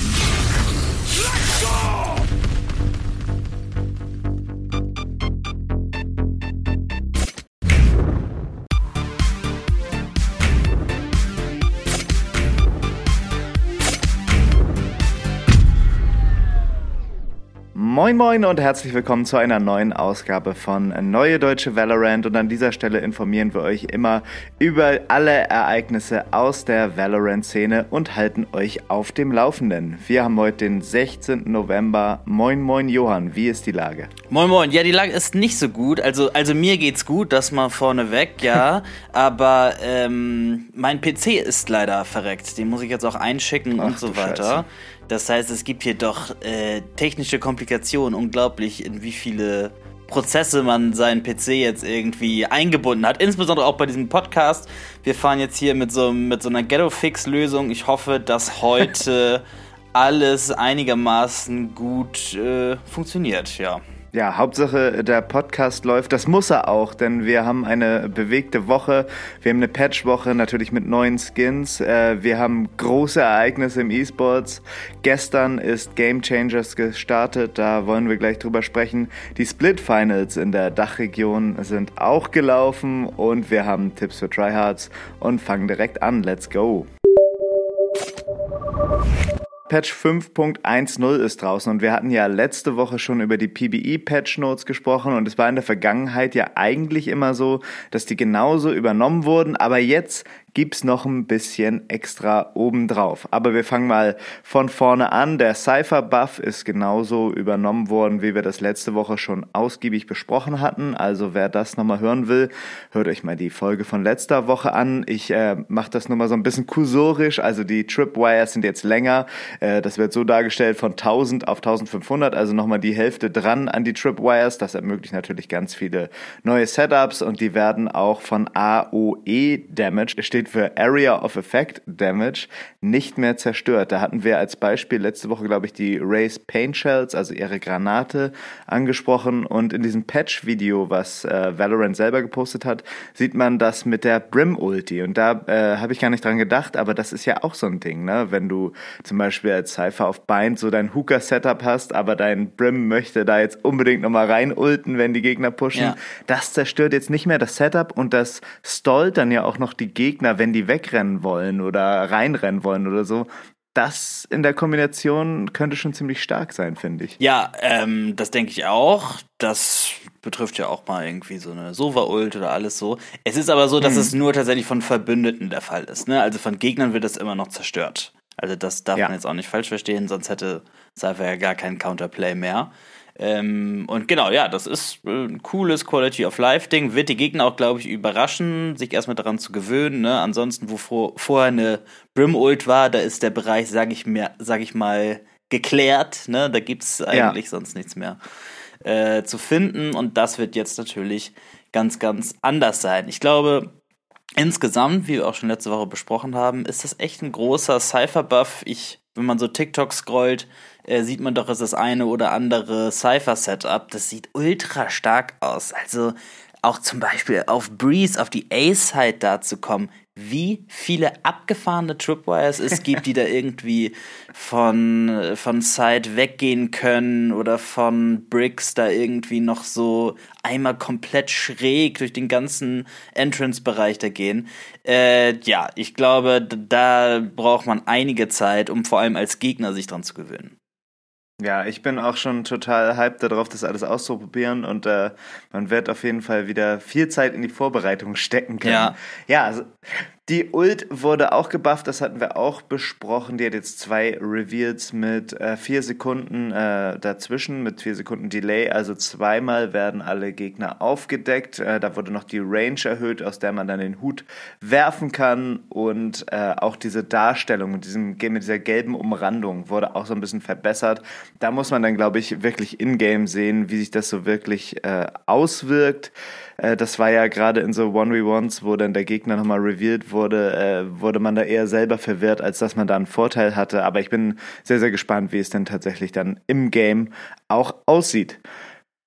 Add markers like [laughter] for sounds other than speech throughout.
Let's go! Moin Moin und herzlich willkommen zu einer neuen Ausgabe von Neue Deutsche Valorant und an dieser Stelle informieren wir euch immer über alle Ereignisse aus der Valorant-Szene und halten euch auf dem Laufenden. Wir haben heute den 16. November. Moin Moin Johann, wie ist die Lage? Moin Moin, ja die Lage ist nicht so gut, also, also mir geht's gut, das mal vorneweg, ja, [laughs] aber ähm, mein PC ist leider verreckt, den muss ich jetzt auch einschicken Ach, und so weiter. Scheiße. Das heißt, es gibt hier doch äh, technische Komplikationen, unglaublich, in wie viele Prozesse man seinen PC jetzt irgendwie eingebunden hat. Insbesondere auch bei diesem Podcast. Wir fahren jetzt hier mit so, mit so einer Ghetto-Fix-Lösung. Ich hoffe, dass heute [laughs] alles einigermaßen gut äh, funktioniert, ja. Ja, Hauptsache der Podcast läuft. Das muss er auch, denn wir haben eine bewegte Woche. Wir haben eine Patch-Woche, natürlich mit neuen Skins. Äh, wir haben große Ereignisse im E-Sports. Gestern ist Game Changers gestartet, da wollen wir gleich drüber sprechen. Die Split Finals in der Dachregion sind auch gelaufen und wir haben Tipps für Tryhards und fangen direkt an. Let's go! Patch 5.10 ist draußen. Und wir hatten ja letzte Woche schon über die PBE Patch Notes gesprochen. Und es war in der Vergangenheit ja eigentlich immer so, dass die genauso übernommen wurden, aber jetzt gibt's noch ein bisschen extra obendrauf. Aber wir fangen mal von vorne an. Der Cypher Buff ist genauso übernommen worden, wie wir das letzte Woche schon ausgiebig besprochen hatten. Also wer das nochmal hören will, hört euch mal die Folge von letzter Woche an. Ich äh, mache das nur mal so ein bisschen kursorisch. Also die Tripwires sind jetzt länger. Äh, das wird so dargestellt von 1000 auf 1500, also nochmal die Hälfte dran an die Tripwires. Das ermöglicht natürlich ganz viele neue Setups und die werden auch von AOE Damage, steht für Area of Effect Damage nicht mehr zerstört. Da hatten wir als Beispiel letzte Woche, glaube ich, die Race Paint Shells, also ihre Granate, angesprochen. Und in diesem Patch-Video, was äh, Valorant selber gepostet hat, sieht man das mit der Brim-Ulti. Und da äh, habe ich gar nicht dran gedacht, aber das ist ja auch so ein Ding, ne? Wenn du zum Beispiel als Cypher auf Bind so dein Hooker-Setup hast, aber dein Brim möchte da jetzt unbedingt nochmal rein ulten, wenn die Gegner pushen. Ja. Das zerstört jetzt nicht mehr das Setup und das stallt dann ja auch noch die Gegner wenn die wegrennen wollen oder reinrennen wollen oder so, das in der Kombination könnte schon ziemlich stark sein, finde ich. Ja, ähm, das denke ich auch. Das betrifft ja auch mal irgendwie so eine Sova-Ult oder alles so. Es ist aber so, dass mhm. es nur tatsächlich von Verbündeten der Fall ist. Ne? Also von Gegnern wird das immer noch zerstört. Also das darf ja. man jetzt auch nicht falsch verstehen, sonst hätte Cypher ja gar keinen Counterplay mehr. Ähm, und genau, ja, das ist äh, ein cooles Quality of Life Ding. Wird die Gegner auch, glaube ich, überraschen, sich erstmal daran zu gewöhnen. Ne? Ansonsten, wo vor, vorher eine Brim Ult war, da ist der Bereich, sage ich mir, sag ich mal, geklärt. Ne? Da gibt's eigentlich ja. sonst nichts mehr äh, zu finden. Und das wird jetzt natürlich ganz, ganz anders sein. Ich glaube, insgesamt, wie wir auch schon letzte Woche besprochen haben, ist das echt ein großer Cypher-Buff. Ich, wenn man so TikTok scrollt, äh, sieht man doch, ist das eine oder andere Cypher-Setup. Das sieht ultra stark aus. Also auch zum Beispiel auf Breeze, auf die A-Side da zu kommen, wie viele abgefahrene Tripwires es gibt, die da [laughs] irgendwie von, von Side weggehen können oder von Bricks da irgendwie noch so einmal komplett schräg durch den ganzen Entrance-Bereich da gehen. Äh, ja, ich glaube, da braucht man einige Zeit, um vor allem als Gegner sich dran zu gewöhnen. Ja, ich bin auch schon total hyped darauf, das alles auszuprobieren und äh, man wird auf jeden Fall wieder viel Zeit in die Vorbereitung stecken können. Ja, ja also, die Ult wurde auch gebufft, das hatten wir auch besprochen. Die hat jetzt zwei Reveals mit äh, vier Sekunden äh, dazwischen, mit vier Sekunden Delay. Also zweimal werden alle Gegner aufgedeckt. Äh, da wurde noch die Range erhöht, aus der man dann den Hut werfen kann. Und äh, auch diese Darstellung mit, diesem, mit dieser gelben Umrandung wurde auch so ein bisschen verbessert. Da muss man dann, glaube ich, wirklich in-game sehen, wie sich das so wirklich äh, auswirkt. Äh, das war ja gerade in so 1v1s, wo dann der Gegner nochmal revealed wurde, äh, wurde man da eher selber verwirrt, als dass man da einen Vorteil hatte. Aber ich bin sehr, sehr gespannt, wie es denn tatsächlich dann im Game auch aussieht.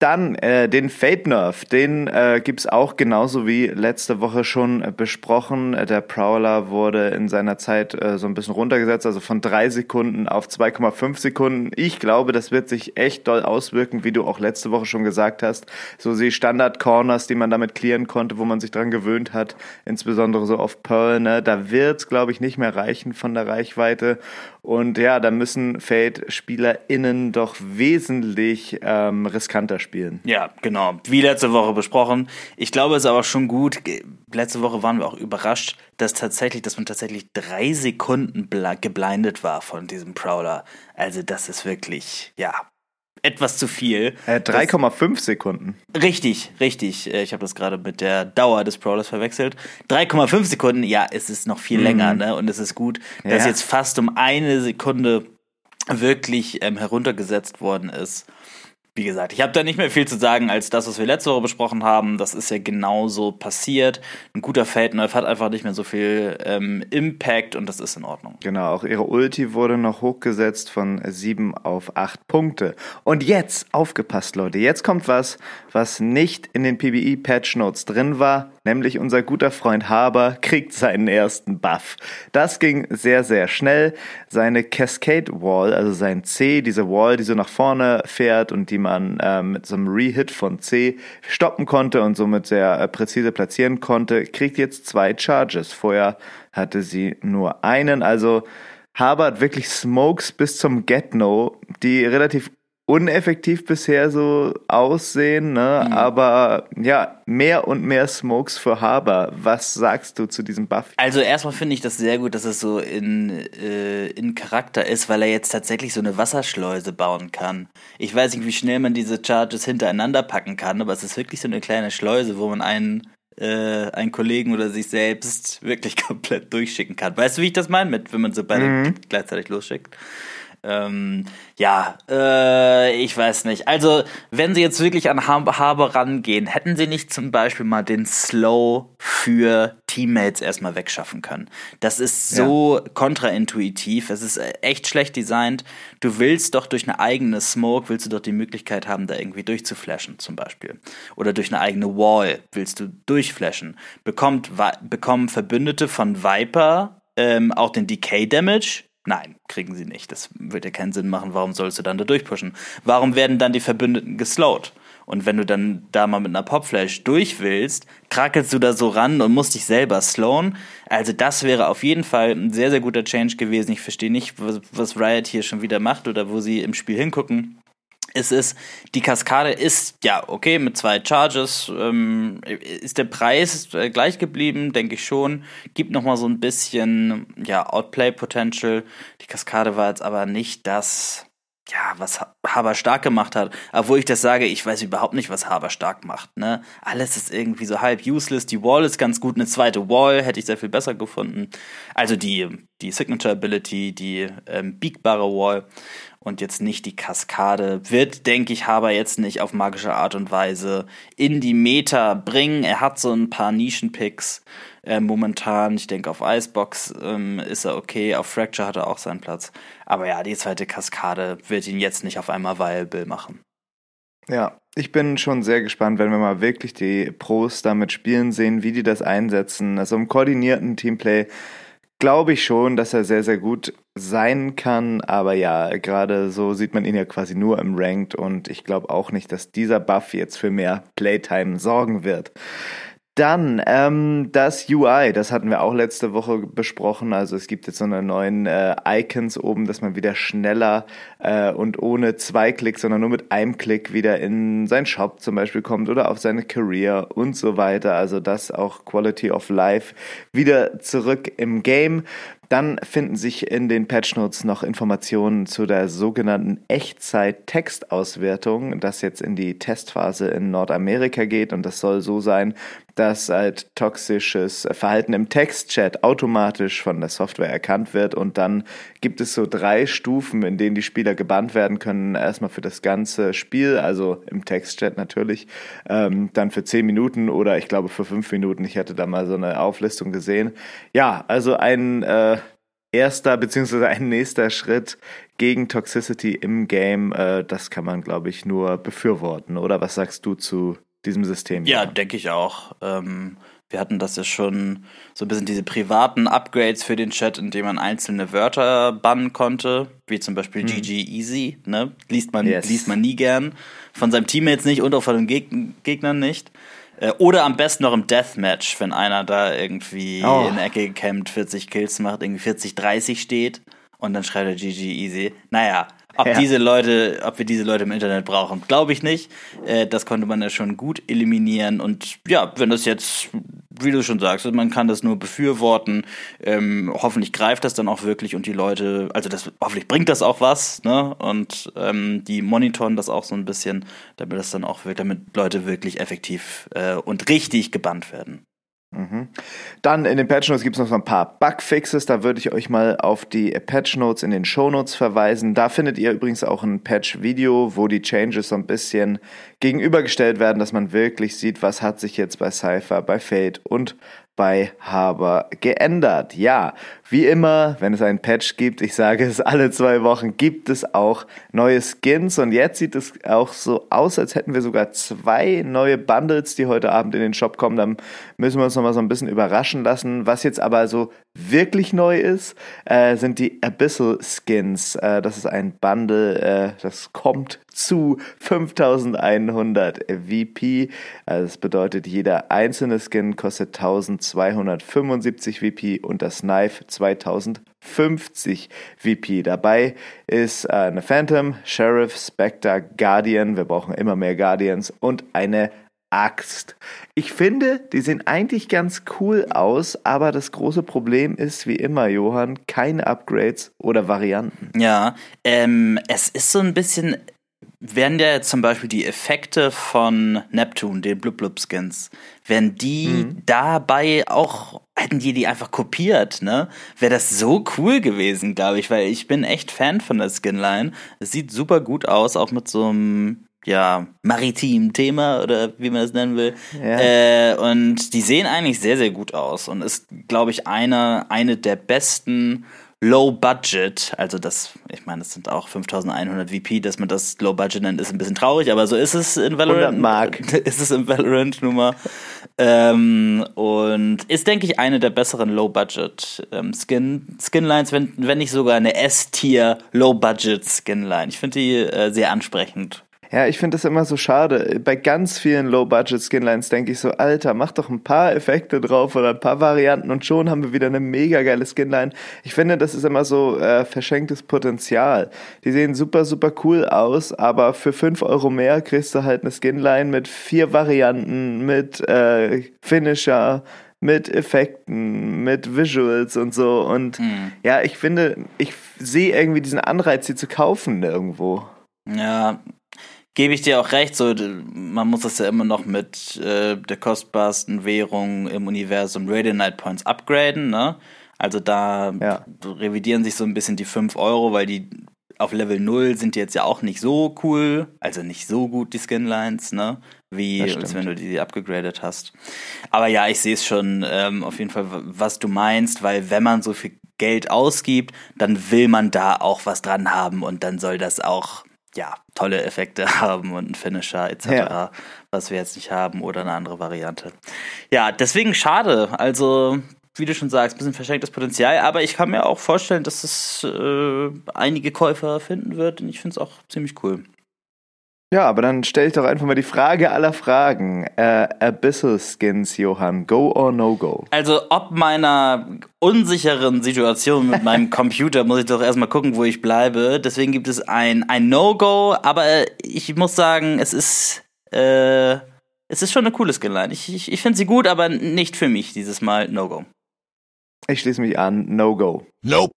Dann äh, den Fate Nerf, den äh, gibt's auch genauso wie letzte Woche schon äh, besprochen. Der Prowler wurde in seiner Zeit äh, so ein bisschen runtergesetzt, also von drei Sekunden auf 2,5 Sekunden. Ich glaube, das wird sich echt doll auswirken, wie du auch letzte Woche schon gesagt hast. So die Standard-Corners, die man damit clearen konnte, wo man sich dran gewöhnt hat, insbesondere so auf Pearl, ne, da wird's, glaube ich, nicht mehr reichen von der Reichweite. Und ja, da müssen Fate-SpielerInnen doch wesentlich ähm, riskanter spielen. Ja, genau. Wie letzte Woche besprochen. Ich glaube, es ist aber schon gut. Letzte Woche waren wir auch überrascht, dass tatsächlich, dass man tatsächlich drei Sekunden geblindet war von diesem Prowler. Also, das ist wirklich, ja, etwas zu viel. Äh, 3,5 Sekunden. Richtig, richtig. Äh, ich habe das gerade mit der Dauer des Prowlers verwechselt. 3,5 Sekunden, ja, es ist noch viel mhm. länger, ne? Und es ist gut, dass ja. jetzt fast um eine Sekunde wirklich ähm, heruntergesetzt worden ist wie gesagt, ich habe da nicht mehr viel zu sagen als das, was wir letzte Woche besprochen haben. Das ist ja genauso passiert. Ein guter Feldnerf hat einfach nicht mehr so viel ähm, Impact und das ist in Ordnung. Genau, auch ihre Ulti wurde noch hochgesetzt von sieben auf acht Punkte. Und jetzt, aufgepasst Leute, jetzt kommt was, was nicht in den PBE-Patch Notes drin war, nämlich unser guter Freund Haber kriegt seinen ersten Buff. Das ging sehr, sehr schnell. Seine Cascade Wall, also sein C, diese Wall, die so nach vorne fährt und die man äh, mit so einem Rehit von C stoppen konnte und somit sehr äh, präzise platzieren konnte, kriegt jetzt zwei Charges. Vorher hatte sie nur einen, also Haber hat wirklich Smokes bis zum Get-No, die relativ uneffektiv bisher so aussehen, ne? Mhm. aber ja, mehr und mehr Smokes für Haber. Was sagst du zu diesem Buff? Also erstmal finde ich das sehr gut, dass es so in, äh, in Charakter ist, weil er jetzt tatsächlich so eine Wasserschleuse bauen kann. Ich weiß nicht, wie schnell man diese Charges hintereinander packen kann, aber es ist wirklich so eine kleine Schleuse, wo man einen äh, einen Kollegen oder sich selbst wirklich [laughs] komplett durchschicken kann. Weißt du, wie ich das meine, mit, wenn man so beide mhm. gleichzeitig losschickt? Ähm, ja, äh, ich weiß nicht. Also, wenn sie jetzt wirklich an Haber rangehen, hätten sie nicht zum Beispiel mal den Slow für Teammates erstmal wegschaffen können. Das ist so ja. kontraintuitiv. Es ist echt schlecht designt. Du willst doch durch eine eigene Smoke, willst du doch die Möglichkeit haben, da irgendwie durchzuflashen, zum Beispiel. Oder durch eine eigene Wall willst du durchflashen. Bekommt, bekommen Verbündete von Viper ähm, auch den Decay Damage? Nein, kriegen sie nicht. Das würde ja keinen Sinn machen. Warum sollst du dann da durchpushen? Warum werden dann die Verbündeten geslowt? Und wenn du dann da mal mit einer Popflash durch willst, krackelst du da so ran und musst dich selber slowen. Also das wäre auf jeden Fall ein sehr, sehr guter Change gewesen. Ich verstehe nicht, was, was Riot hier schon wieder macht oder wo sie im Spiel hingucken es ist, die Kaskade ist, ja, okay, mit zwei Charges ähm, ist der Preis äh, gleich geblieben, denke ich schon. Gibt nochmal so ein bisschen, ja, Outplay-Potential. Die Kaskade war jetzt aber nicht das, ja, was Haber stark gemacht hat. Obwohl ich das sage, ich weiß überhaupt nicht, was Haber stark macht, ne? Alles ist irgendwie so halb useless. Die Wall ist ganz gut. Eine zweite Wall hätte ich sehr viel besser gefunden. Also die, die Signature Ability, die ähm, biegbare Wall und jetzt nicht die Kaskade. Wird, denke ich, Haber jetzt nicht auf magische Art und Weise in die Meta bringen. Er hat so ein paar Nischenpicks äh, momentan. Ich denke, auf Icebox ähm, ist er okay, auf Fracture hat er auch seinen Platz. Aber ja, die zweite Kaskade wird ihn jetzt nicht auf einmal viable machen. Ja, ich bin schon sehr gespannt, wenn wir mal wirklich die Pros damit spielen sehen, wie die das einsetzen. Also im koordinierten Teamplay glaube ich schon, dass er sehr, sehr gut sein kann. Aber ja, gerade so sieht man ihn ja quasi nur im Ranked und ich glaube auch nicht, dass dieser Buff jetzt für mehr Playtime sorgen wird. Dann ähm, das UI, das hatten wir auch letzte Woche besprochen. Also es gibt jetzt so eine neuen äh, Icons oben, dass man wieder schneller äh, und ohne zwei Klicks, sondern nur mit einem Klick wieder in seinen Shop zum Beispiel kommt oder auf seine Career und so weiter. Also das auch Quality of Life wieder zurück im Game. Dann finden sich in den Patch Notes noch Informationen zu der sogenannten Echtzeit-Textauswertung, das jetzt in die Testphase in Nordamerika geht. Und das soll so sein, dass halt toxisches Verhalten im Textchat automatisch von der Software erkannt wird. Und dann gibt es so drei Stufen, in denen die Spieler gebannt werden können. Erstmal für das ganze Spiel, also im Textchat natürlich, ähm, dann für zehn Minuten oder ich glaube für fünf Minuten. Ich hatte da mal so eine Auflistung gesehen. Ja, also ein äh, erster beziehungsweise ein nächster Schritt gegen Toxicity im Game. Äh, das kann man, glaube ich, nur befürworten. Oder was sagst du zu diesem System? Ja, denke ich auch. Ähm, wir hatten das ja schon so ein bisschen diese privaten Upgrades für den Chat, indem man einzelne Wörter bannen konnte, wie zum Beispiel hm. GG Easy, ne? Liest man, yes. liest man nie gern. Von seinem Teammates nicht und auch von den Geg Gegnern nicht. Äh, oder am besten noch im Deathmatch, wenn einer da irgendwie oh. in Ecke gecampt 40 Kills macht, irgendwie 40, 30 steht und dann schreibt er GG Easy. Naja, ob ja. diese Leute, ob wir diese Leute im Internet brauchen, glaube ich nicht. Äh, das konnte man ja schon gut eliminieren. Und ja, wenn das jetzt, wie du schon sagst, man kann das nur befürworten. Ähm, hoffentlich greift das dann auch wirklich und die Leute, also das hoffentlich bringt das auch was, ne? Und ähm, die monitoren das auch so ein bisschen, damit das dann auch damit Leute wirklich effektiv äh, und richtig gebannt werden. Mhm. Dann in den Patch Notes gibt es noch so ein paar Bugfixes. Da würde ich euch mal auf die Patch Notes in den Show Notes verweisen. Da findet ihr übrigens auch ein Patch-Video, wo die Changes so ein bisschen gegenübergestellt werden, dass man wirklich sieht, was hat sich jetzt bei Cypher, bei Fate und bei geändert. Ja, wie immer, wenn es einen Patch gibt, ich sage es alle zwei Wochen, gibt es auch neue Skins und jetzt sieht es auch so aus, als hätten wir sogar zwei neue Bundles, die heute Abend in den Shop kommen. Dann müssen wir uns noch mal so ein bisschen überraschen lassen. Was jetzt aber so wirklich neu ist, äh, sind die Abyssal Skins. Äh, das ist ein Bundle, äh, das kommt zu 5100 VP. Also das bedeutet, jeder einzelne Skin kostet 1275 VP und das Knife 2050 VP. Dabei ist äh, eine Phantom, Sheriff, Spectre, Guardian. Wir brauchen immer mehr Guardians und eine Axt. Ich finde, die sehen eigentlich ganz cool aus, aber das große Problem ist, wie immer, Johann, keine Upgrades oder Varianten. Ja, ähm, es ist so ein bisschen, werden ja zum Beispiel die Effekte von Neptune, den Blub Blub Skins, wenn die mhm. dabei auch, hätten die die einfach kopiert, ne? Wäre das so cool gewesen, glaube ich, weil ich bin echt Fan von der Skinline. Es sieht super gut aus, auch mit so einem ja, maritim Thema oder wie man es nennen will. Ja. Äh, und die sehen eigentlich sehr, sehr gut aus und ist, glaube ich, eine, eine der besten Low Budget, also das, ich meine, das sind auch 5100 VP, dass man das Low Budget nennt, ist ein bisschen traurig, aber so ist es in Valorant. 100 Mark. [laughs] Ist es in Valorant Nummer. ähm, und ist, denke ich, eine der besseren Low Budget ähm, Skin, Skinlines, wenn, wenn nicht sogar eine S-Tier Low Budget Skinline. Ich finde die äh, sehr ansprechend. Ja, ich finde das immer so schade. Bei ganz vielen Low-Budget-Skinlines denke ich so, Alter, mach doch ein paar Effekte drauf oder ein paar Varianten und schon haben wir wieder eine mega geile Skinline. Ich finde, das ist immer so äh, verschenktes Potenzial. Die sehen super, super cool aus, aber für fünf Euro mehr kriegst du halt eine Skinline mit vier Varianten, mit äh, Finisher, mit Effekten, mit Visuals und so. Und hm. ja, ich finde, ich sehe irgendwie diesen Anreiz, sie zu kaufen irgendwo. Ja, gebe ich dir auch recht, so man muss das ja immer noch mit äh, der kostbarsten Währung im Universum Radiant Night Points upgraden, ne? Also da ja. revidieren sich so ein bisschen die 5 Euro, weil die auf Level 0 sind die jetzt ja auch nicht so cool, also nicht so gut die Skinlines, ne? Wie als wenn du die abgegradet hast. Aber ja, ich sehe es schon ähm, auf jeden Fall, was du meinst, weil wenn man so viel Geld ausgibt, dann will man da auch was dran haben und dann soll das auch ja, tolle Effekte [laughs] haben und einen Finisher etc., ja. was wir jetzt nicht haben oder eine andere Variante. Ja, deswegen schade. Also, wie du schon sagst, ein bisschen verschenktes Potenzial, aber ich kann mir auch vorstellen, dass es äh, einige Käufer finden wird und ich finde es auch ziemlich cool. Ja, aber dann stelle ich doch einfach mal die Frage aller Fragen. Äh, Abyssal Skins, Johann, go or no go? Also, ob meiner unsicheren Situation mit meinem [laughs] Computer muss ich doch erstmal gucken, wo ich bleibe. Deswegen gibt es ein, ein No-Go, aber ich muss sagen, es ist, äh, es ist schon eine coole Skinline. Ich, ich, ich finde sie gut, aber nicht für mich dieses Mal No-Go. Ich schließe mich an, No-Go. Nope.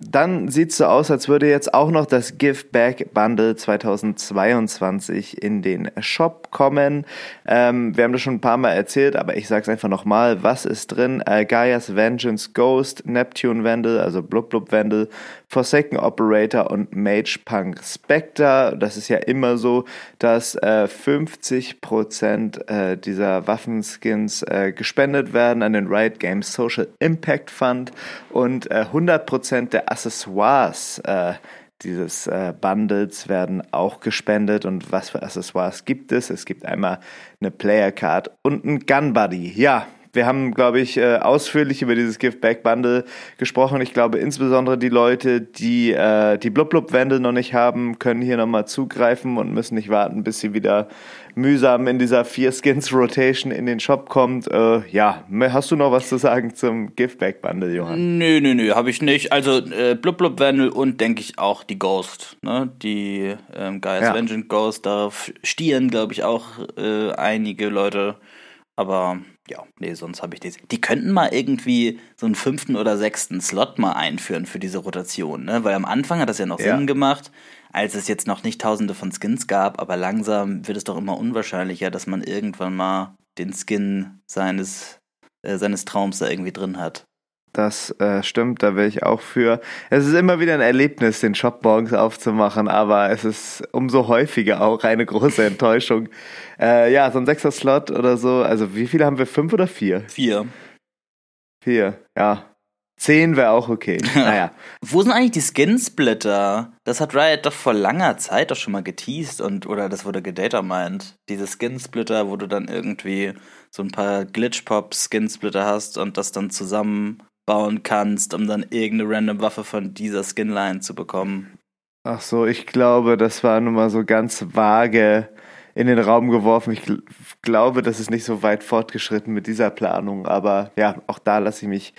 Dann sieht es so aus, als würde jetzt auch noch das Give Back Bundle 2022 in den Shop kommen. Ähm, wir haben das schon ein paar Mal erzählt, aber ich sage es einfach nochmal. Was ist drin? Äh, Gaia's Vengeance Ghost, Neptune Vandal, also Blub Blub Vandal, Forsaken Operator und Mage Punk Spectre. Das ist ja immer so, dass äh, 50% äh, dieser Waffenskins äh, gespendet werden an den Riot Games Social Impact Fund und äh, 100% der Accessoires äh, dieses äh, Bundles werden auch gespendet. Und was für Accessoires gibt es? Es gibt einmal eine Player Card und ein Gun Buddy. Ja, wir haben, glaube ich, äh, ausführlich über dieses Give Back Bundle gesprochen. Ich glaube, insbesondere die Leute, die äh, die Blub Blub Wände noch nicht haben, können hier nochmal zugreifen und müssen nicht warten, bis sie wieder mühsam in dieser vier Skins Rotation in den Shop kommt. Äh, ja, hast du noch was zu sagen zum Give Back Bundle, Johann? Nö, nö, nö, habe ich nicht. Also äh, Blub Blub Wandel und denke ich auch die Ghost, ne? Die ähm, Gaia's ja. Vengeance Ghost, darauf stieren, glaube ich, auch äh, einige Leute. Aber ja, nee, sonst habe ich das. Die könnten mal irgendwie so einen fünften oder sechsten Slot mal einführen für diese Rotation, ne? Weil am Anfang hat das ja noch ja. Sinn gemacht, als es jetzt noch nicht tausende von Skins gab, aber langsam wird es doch immer unwahrscheinlicher, dass man irgendwann mal den Skin seines, äh, seines Traums da irgendwie drin hat. Das äh, stimmt, da wäre ich auch für. Es ist immer wieder ein Erlebnis, den Shop morgens aufzumachen, aber es ist umso häufiger auch eine große Enttäuschung. [laughs] Äh, ja, so ein sechster Slot oder so. Also wie viele haben wir? Fünf oder vier? Vier. Vier, ja. Zehn wäre auch okay. Naja. Wo sind eigentlich die Skin-Splitter? Das hat Riot doch vor langer Zeit doch schon mal geteased und oder das wurde gedata meint. Diese Skin-Splitter, wo du dann irgendwie so ein paar Glitch-Pop-Skin-Splitter hast und das dann zusammen bauen kannst, um dann irgendeine random Waffe von dieser Skinline zu bekommen. Ach so, ich glaube, das war nun mal so ganz vage in den Raum geworfen. Ich glaube, das ist nicht so weit fortgeschritten mit dieser Planung, aber ja, auch da lasse ich mich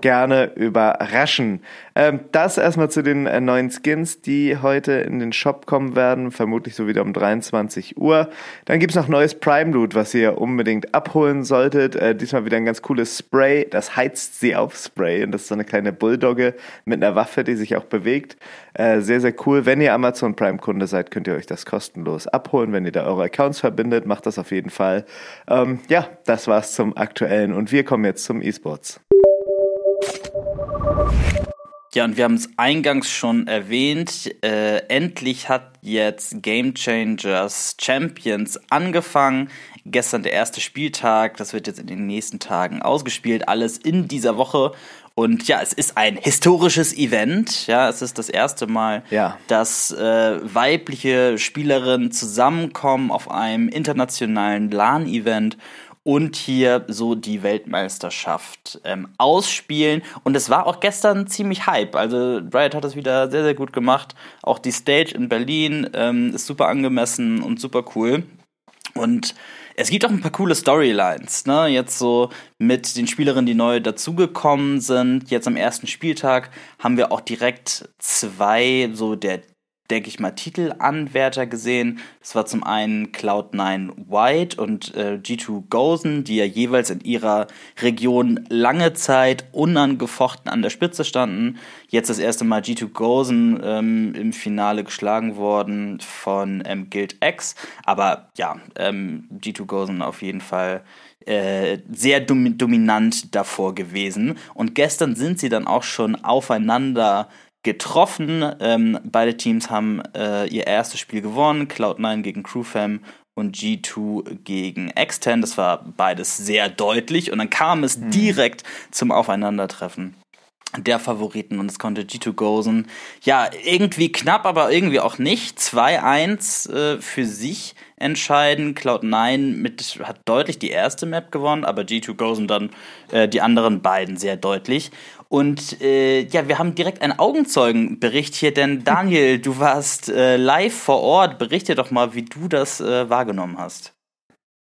gerne überraschen. Ähm, das erstmal zu den äh, neuen Skins, die heute in den Shop kommen werden, vermutlich so wieder um 23 Uhr. Dann gibt's noch neues Prime Loot, was ihr unbedingt abholen solltet. Äh, diesmal wieder ein ganz cooles Spray, das heizt sie auf Spray und das ist so eine kleine Bulldogge mit einer Waffe, die sich auch bewegt. Äh, sehr, sehr cool. Wenn ihr Amazon Prime Kunde seid, könnt ihr euch das kostenlos abholen. Wenn ihr da eure Accounts verbindet, macht das auf jeden Fall. Ähm, ja, das war's zum aktuellen und wir kommen jetzt zum E-Sports. Ja, und wir haben es eingangs schon erwähnt. Äh, endlich hat jetzt Game Changers Champions angefangen. Gestern der erste Spieltag. Das wird jetzt in den nächsten Tagen ausgespielt. Alles in dieser Woche. Und ja, es ist ein historisches Event. Ja, es ist das erste Mal, ja. dass äh, weibliche Spielerinnen zusammenkommen auf einem internationalen LAN-Event und hier so die Weltmeisterschaft ähm, ausspielen. Und es war auch gestern ziemlich hype. Also Riot hat das wieder sehr, sehr gut gemacht. Auch die Stage in Berlin ähm, ist super angemessen und super cool. Und es gibt auch ein paar coole Storylines, ne? Jetzt so mit den Spielerinnen, die neu dazugekommen sind. Jetzt am ersten Spieltag haben wir auch direkt zwei so der denke ich mal, Titelanwärter gesehen. Das war zum einen Cloud9 White und äh, G2 Gozen, die ja jeweils in ihrer Region lange Zeit unangefochten an der Spitze standen. Jetzt das erste Mal G2 Gozen ähm, im Finale geschlagen worden von ähm, Guild X. Aber ja, ähm, G2 Gozen auf jeden Fall äh, sehr dom dominant davor gewesen. Und gestern sind sie dann auch schon aufeinander getroffen. Ähm, beide Teams haben äh, ihr erstes Spiel gewonnen. Cloud9 gegen Crewfam und G2 gegen X10. Das war beides sehr deutlich. Und dann kam es mhm. direkt zum Aufeinandertreffen der Favoriten und es konnte G2 Gozen ja irgendwie knapp, aber irgendwie auch nicht 2-1 äh, für sich entscheiden. Cloud9 mit hat deutlich die erste Map gewonnen, aber G2 Gozen dann äh, die anderen beiden sehr deutlich. Und äh, ja, wir haben direkt einen Augenzeugenbericht hier, denn [laughs] Daniel, du warst äh, live vor Ort. Berichte doch mal, wie du das äh, wahrgenommen hast.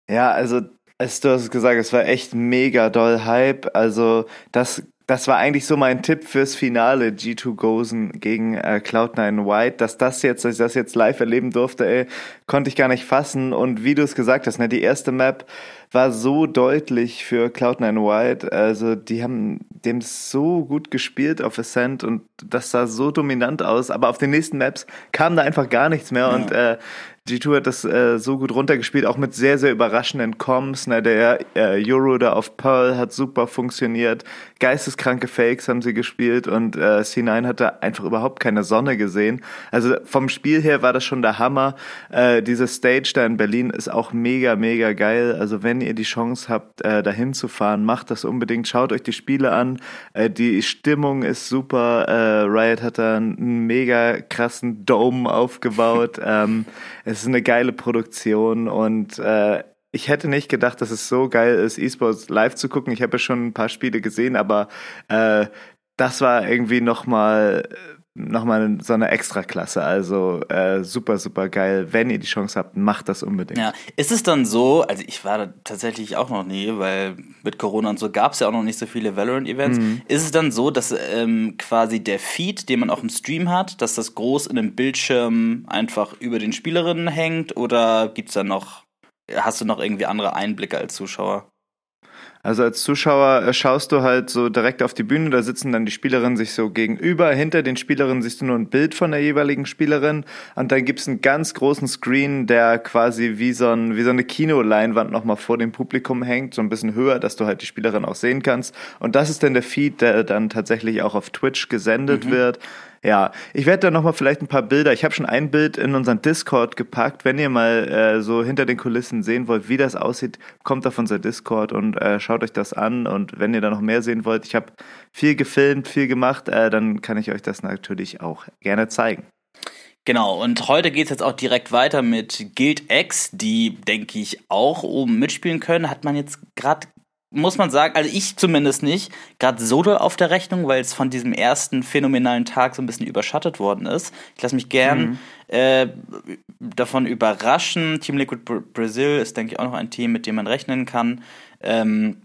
Ja, also du hast gesagt, es war echt mega doll Hype. Also das das war eigentlich so mein Tipp fürs Finale G2 Gozen gegen äh, Cloud9 White, dass das jetzt, dass ich das jetzt live erleben durfte, ey, konnte ich gar nicht fassen. Und wie du es gesagt hast, ne, die erste Map war so deutlich für Cloud9 White. Also die haben dem so gut gespielt auf Ascent und das sah so dominant aus, aber auf den nächsten Maps kam da einfach gar nichts mehr ja. und äh, G2 hat das äh, so gut runtergespielt, auch mit sehr, sehr überraschenden Comms. Ne? Der äh, Euro da auf Pearl hat super funktioniert. Geisteskranke Fakes haben sie gespielt und äh, C9 hatte einfach überhaupt keine Sonne gesehen. Also vom Spiel her war das schon der Hammer. Äh, diese Stage da in Berlin ist auch mega, mega geil. Also wenn ihr die Chance habt, äh, dahin zu fahren, macht das unbedingt. Schaut euch die Spiele an. Äh, die Stimmung ist super. Äh, Riot hat da einen mega krassen Dome aufgebaut. [laughs] ähm, es ist eine geile Produktion und äh, ich hätte nicht gedacht, dass es so geil ist, E-Sports live zu gucken. Ich habe ja schon ein paar Spiele gesehen, aber äh, das war irgendwie nochmal nochmal so eine Extraklasse. Also äh, super, super geil. Wenn ihr die Chance habt, macht das unbedingt. Ja, ist es dann so, also ich war da tatsächlich auch noch nie, weil mit Corona und so gab es ja auch noch nicht so viele Valorant-Events. Mhm. Ist es dann so, dass ähm, quasi der Feed, den man auch im Stream hat, dass das groß in einem Bildschirm einfach über den Spielerinnen hängt oder gibt es da noch, hast du noch irgendwie andere Einblicke als Zuschauer? Also als Zuschauer äh, schaust du halt so direkt auf die Bühne, da sitzen dann die Spielerinnen sich so gegenüber. Hinter den Spielerinnen siehst du nur ein Bild von der jeweiligen Spielerin und dann gibt's einen ganz großen Screen, der quasi wie so, ein, wie so eine Kinoleinwand nochmal vor dem Publikum hängt, so ein bisschen höher, dass du halt die Spielerin auch sehen kannst. Und das ist dann der Feed, der dann tatsächlich auch auf Twitch gesendet mhm. wird. Ja, ich werde da nochmal vielleicht ein paar Bilder. Ich habe schon ein Bild in unseren Discord gepackt. Wenn ihr mal äh, so hinter den Kulissen sehen wollt, wie das aussieht, kommt auf unser Discord und äh, schaut euch das an. Und wenn ihr da noch mehr sehen wollt, ich habe viel gefilmt, viel gemacht, äh, dann kann ich euch das natürlich auch gerne zeigen. Genau, und heute geht es jetzt auch direkt weiter mit Guild X, die, denke ich, auch oben mitspielen können. Hat man jetzt gerade muss man sagen, also ich zumindest nicht, gerade so doll auf der Rechnung, weil es von diesem ersten phänomenalen Tag so ein bisschen überschattet worden ist. Ich lasse mich gern mhm. äh, davon überraschen. Team Liquid Brazil ist, denke ich, auch noch ein Team, mit dem man rechnen kann. Ähm,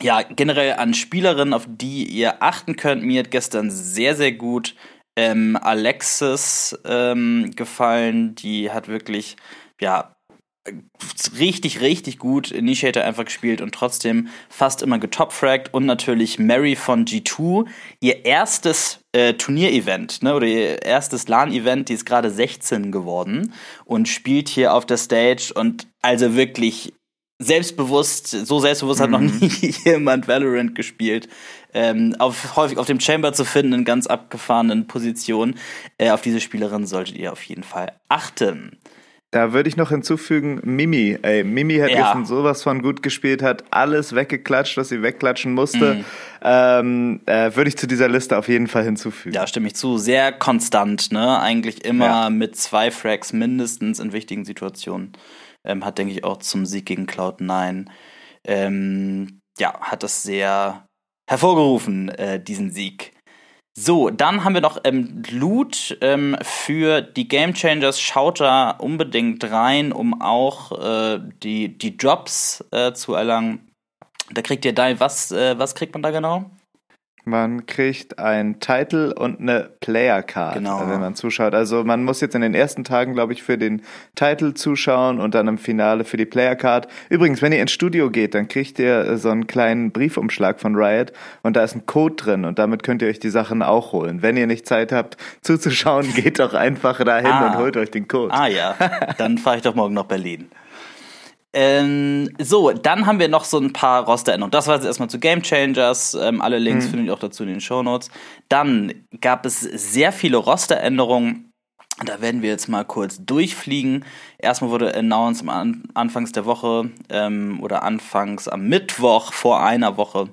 ja, generell an Spielerinnen, auf die ihr achten könnt. Mir hat gestern sehr, sehr gut ähm, Alexis ähm, gefallen. Die hat wirklich, ja, richtig, richtig gut Initiator einfach gespielt und trotzdem fast immer getopfragt und natürlich Mary von G2, ihr erstes äh, Turnierevent, ne, oder ihr erstes LAN-Event, die ist gerade 16 geworden und spielt hier auf der Stage und also wirklich selbstbewusst, so selbstbewusst mhm. hat noch mhm. nie [laughs] jemand Valorant gespielt. Ähm, auf, häufig auf dem Chamber zu finden, in ganz abgefahrenen Positionen. Äh, auf diese Spielerin solltet ihr auf jeden Fall achten. Da würde ich noch hinzufügen, Mimi. Ey, Mimi hat ja. gestern sowas von gut gespielt, hat alles weggeklatscht, was sie wegklatschen musste. Mhm. Ähm, äh, würde ich zu dieser Liste auf jeden Fall hinzufügen. Ja, stimme ich zu. Sehr konstant, ne? Eigentlich immer ja. mit zwei Frags mindestens in wichtigen Situationen. Ähm, hat, denke ich, auch zum Sieg gegen Cloud9. Ähm, ja, hat das sehr hervorgerufen, äh, diesen Sieg. So, dann haben wir noch ähm, Loot ähm, für die Game Changers. Schaut da unbedingt rein, um auch äh, die, die Drops äh, zu erlangen. Da kriegt ihr da, was, äh, was kriegt man da genau? Man kriegt ein Title und eine Player Card, genau. wenn man zuschaut. Also man muss jetzt in den ersten Tagen, glaube ich, für den Title zuschauen und dann im Finale für die Player Card. Übrigens, wenn ihr ins Studio geht, dann kriegt ihr so einen kleinen Briefumschlag von Riot und da ist ein Code drin und damit könnt ihr euch die Sachen auch holen. Wenn ihr nicht Zeit habt zuzuschauen, [laughs] geht doch einfach dahin ah. und holt euch den Code. Ah ja, dann fahre ich doch morgen nach Berlin. Ähm, so, dann haben wir noch so ein paar Rosteränderungen. Das war jetzt erstmal zu Game Changers. Ähm, alle Links mhm. findet ihr auch dazu in den Show Notes. Dann gab es sehr viele Rosteränderungen. Da werden wir jetzt mal kurz durchfliegen. Erstmal wurde announced am Anfangs der Woche ähm, oder anfangs am Mittwoch vor einer Woche,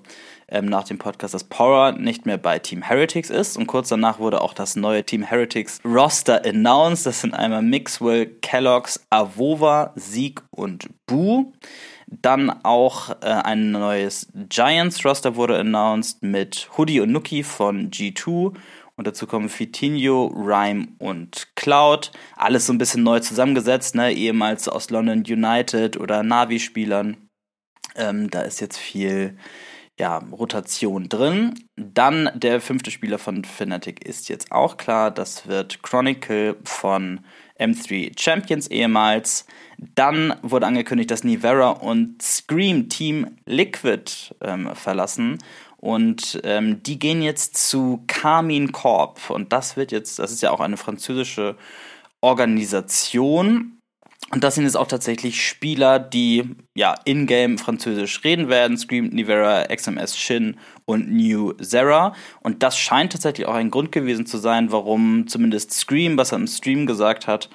ähm, nach dem Podcast, dass Power nicht mehr bei Team Heretics ist. Und kurz danach wurde auch das neue Team Heretics Roster announced. Das sind einmal Mixwell, Kellogg's, Avova, Sieg und Boo. Dann auch äh, ein neues Giants Roster wurde announced mit Hoodie und Nuki von G2 und dazu kommen Fitinho, Rhyme und Cloud. Alles so ein bisschen neu zusammengesetzt, ne? ehemals aus London United oder Navi-Spielern. Ähm, da ist jetzt viel ja, Rotation drin. Dann der fünfte Spieler von Fnatic ist jetzt auch klar. Das wird Chronicle von M3 Champions ehemals. Dann wurde angekündigt, dass Nivera und Scream Team Liquid ähm, verlassen. Und ähm, die gehen jetzt zu Carmine Corp. Und das wird jetzt, das ist ja auch eine französische Organisation. Und das sind jetzt auch tatsächlich Spieler, die ja in-game Französisch reden werden. Scream, Nivera, XMS Shin und New Zera. Und das scheint tatsächlich auch ein Grund gewesen zu sein, warum zumindest Scream, was er im Stream gesagt hat,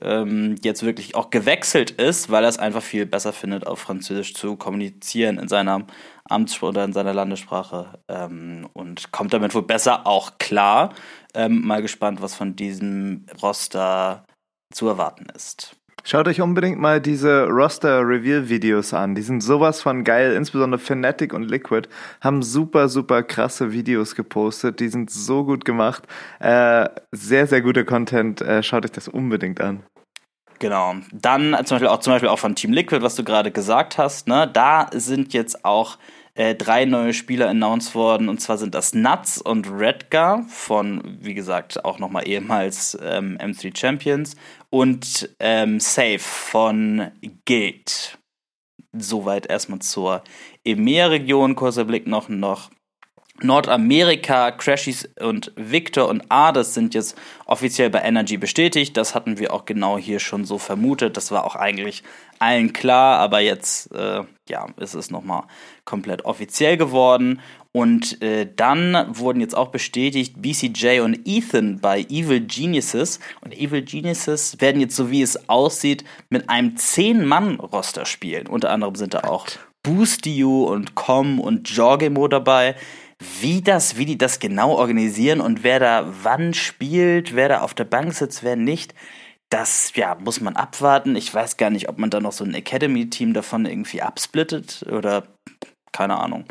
ähm, jetzt wirklich auch gewechselt ist, weil er es einfach viel besser findet, auf Französisch zu kommunizieren in seiner Amtssprache oder in seiner Landessprache ähm, und kommt damit wohl besser auch klar. Ähm, mal gespannt, was von diesem Roster zu erwarten ist. Schaut euch unbedingt mal diese Roster-Reveal-Videos an. Die sind sowas von geil. Insbesondere Fnatic und Liquid haben super, super krasse Videos gepostet. Die sind so gut gemacht. Äh, sehr, sehr guter Content. Äh, schaut euch das unbedingt an. Genau. Dann zum Beispiel auch, zum Beispiel auch von Team Liquid, was du gerade gesagt hast. Ne? Da sind jetzt auch äh, drei neue Spieler announced worden. Und zwar sind das Nuts und Redgar von, wie gesagt, auch nochmal ehemals ähm, M3 Champions und ähm, Safe von Gate. Soweit erstmal zur EMEA-Region. Kurzer Blick noch, noch Nordamerika, Crashies und Victor und Ades sind jetzt offiziell bei Energy bestätigt. Das hatten wir auch genau hier schon so vermutet. Das war auch eigentlich allen klar, aber jetzt äh, ja, ist es nochmal komplett offiziell geworden. Und äh, dann wurden jetzt auch bestätigt BCJ und Ethan bei Evil Geniuses. Und Evil Geniuses werden jetzt, so wie es aussieht, mit einem 10-Mann-Roster spielen. Unter anderem sind da auch Boost You und Com und Jorgemo dabei wie das, wie die das genau organisieren und wer da wann spielt, wer da auf der Bank sitzt, wer nicht, das ja, muss man abwarten. Ich weiß gar nicht, ob man da noch so ein Academy-Team davon irgendwie absplittet oder keine Ahnung.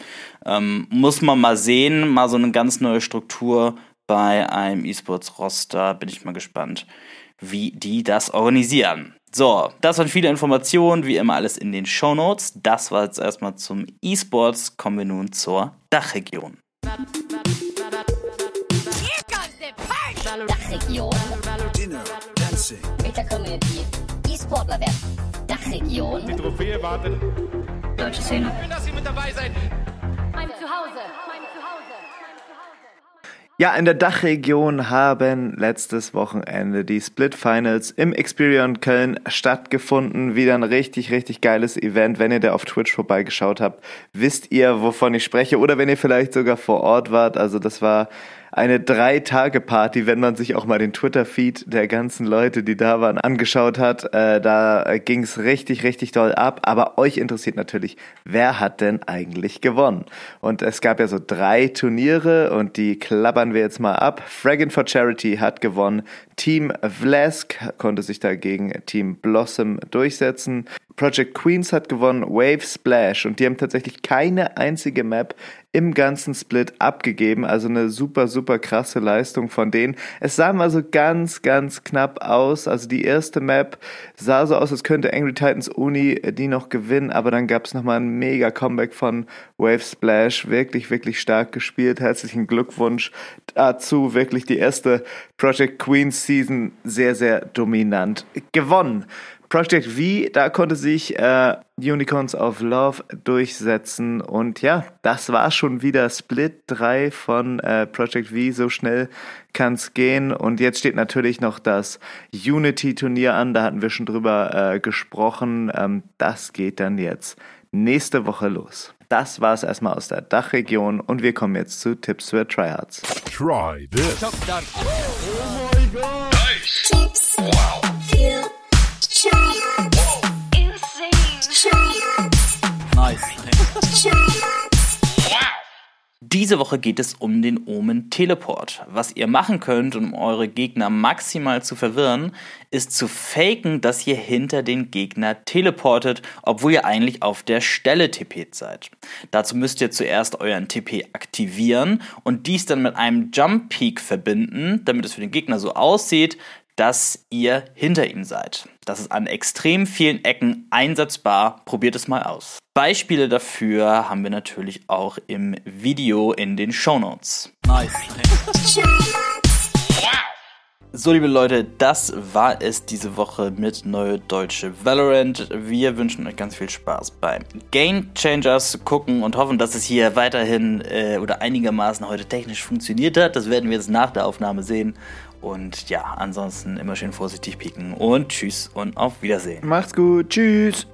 Ähm, muss man mal sehen, mal so eine ganz neue Struktur bei einem E-Sports-Roster. Bin ich mal gespannt, wie die das organisieren. So, das waren viele Informationen, wie immer alles in den Show Notes. Das war jetzt erstmal zum E-Sports. Kommen wir nun zur Dachregion. Dachregion. Dancing. Mit der Community. E-Sportler werden. Dachregion. Die Trophäe wartet. Deutsche Szene. Schön, dass Sie mit dabei seid. Mein Zuhause. Ja, in der Dachregion haben letztes Wochenende die Split Finals im Experion Köln stattgefunden. Wieder ein richtig, richtig geiles Event. Wenn ihr da auf Twitch vorbeigeschaut habt, wisst ihr, wovon ich spreche. Oder wenn ihr vielleicht sogar vor Ort wart. Also das war eine Drei-Tage-Party, wenn man sich auch mal den Twitter-Feed der ganzen Leute, die da waren, angeschaut hat. Äh, da ging es richtig, richtig doll ab. Aber euch interessiert natürlich, wer hat denn eigentlich gewonnen? Und es gab ja so drei Turniere und die klappern wir jetzt mal ab. Fraggin for Charity hat gewonnen. Team Vlask konnte sich dagegen Team Blossom durchsetzen. Project Queens hat gewonnen, Wave Splash und die haben tatsächlich keine einzige Map im ganzen Split abgegeben. Also eine super, super krasse Leistung von denen. Es sah mal so ganz, ganz knapp aus. Also die erste Map sah so aus, als könnte Angry Titans Uni die noch gewinnen, aber dann gab es nochmal ein mega Comeback von Wave Splash. Wirklich, wirklich stark gespielt. Herzlichen Glückwunsch dazu. Wirklich die erste Project Queens Season sehr, sehr dominant gewonnen. Project V, da konnte sich äh, Unicorns of Love durchsetzen und ja, das war schon wieder Split 3 von äh, Project V, so schnell kann es gehen und jetzt steht natürlich noch das Unity-Turnier an, da hatten wir schon drüber äh, gesprochen, ähm, das geht dann jetzt nächste Woche los. Das war es erstmal aus der Dachregion und wir kommen jetzt zu Tipps für Tryhards. Try this. Oh my god. Diese Woche geht es um den Omen Teleport. Was ihr machen könnt, um eure Gegner maximal zu verwirren, ist zu faken, dass ihr hinter den Gegner teleportet, obwohl ihr eigentlich auf der Stelle TP seid. Dazu müsst ihr zuerst euren TP aktivieren und dies dann mit einem Jump Peak verbinden, damit es für den Gegner so aussieht, dass ihr hinter ihm seid. Das ist an extrem vielen Ecken einsetzbar. Probiert es mal aus. Beispiele dafür haben wir natürlich auch im Video in den Show Notes. Nice. So, liebe Leute, das war es diese Woche mit Neue Deutsche Valorant. Wir wünschen euch ganz viel Spaß beim Game Changers gucken und hoffen, dass es hier weiterhin äh, oder einigermaßen heute technisch funktioniert hat. Das werden wir jetzt nach der Aufnahme sehen. Und ja, ansonsten immer schön vorsichtig pieken und tschüss und auf Wiedersehen. Macht's gut. Tschüss.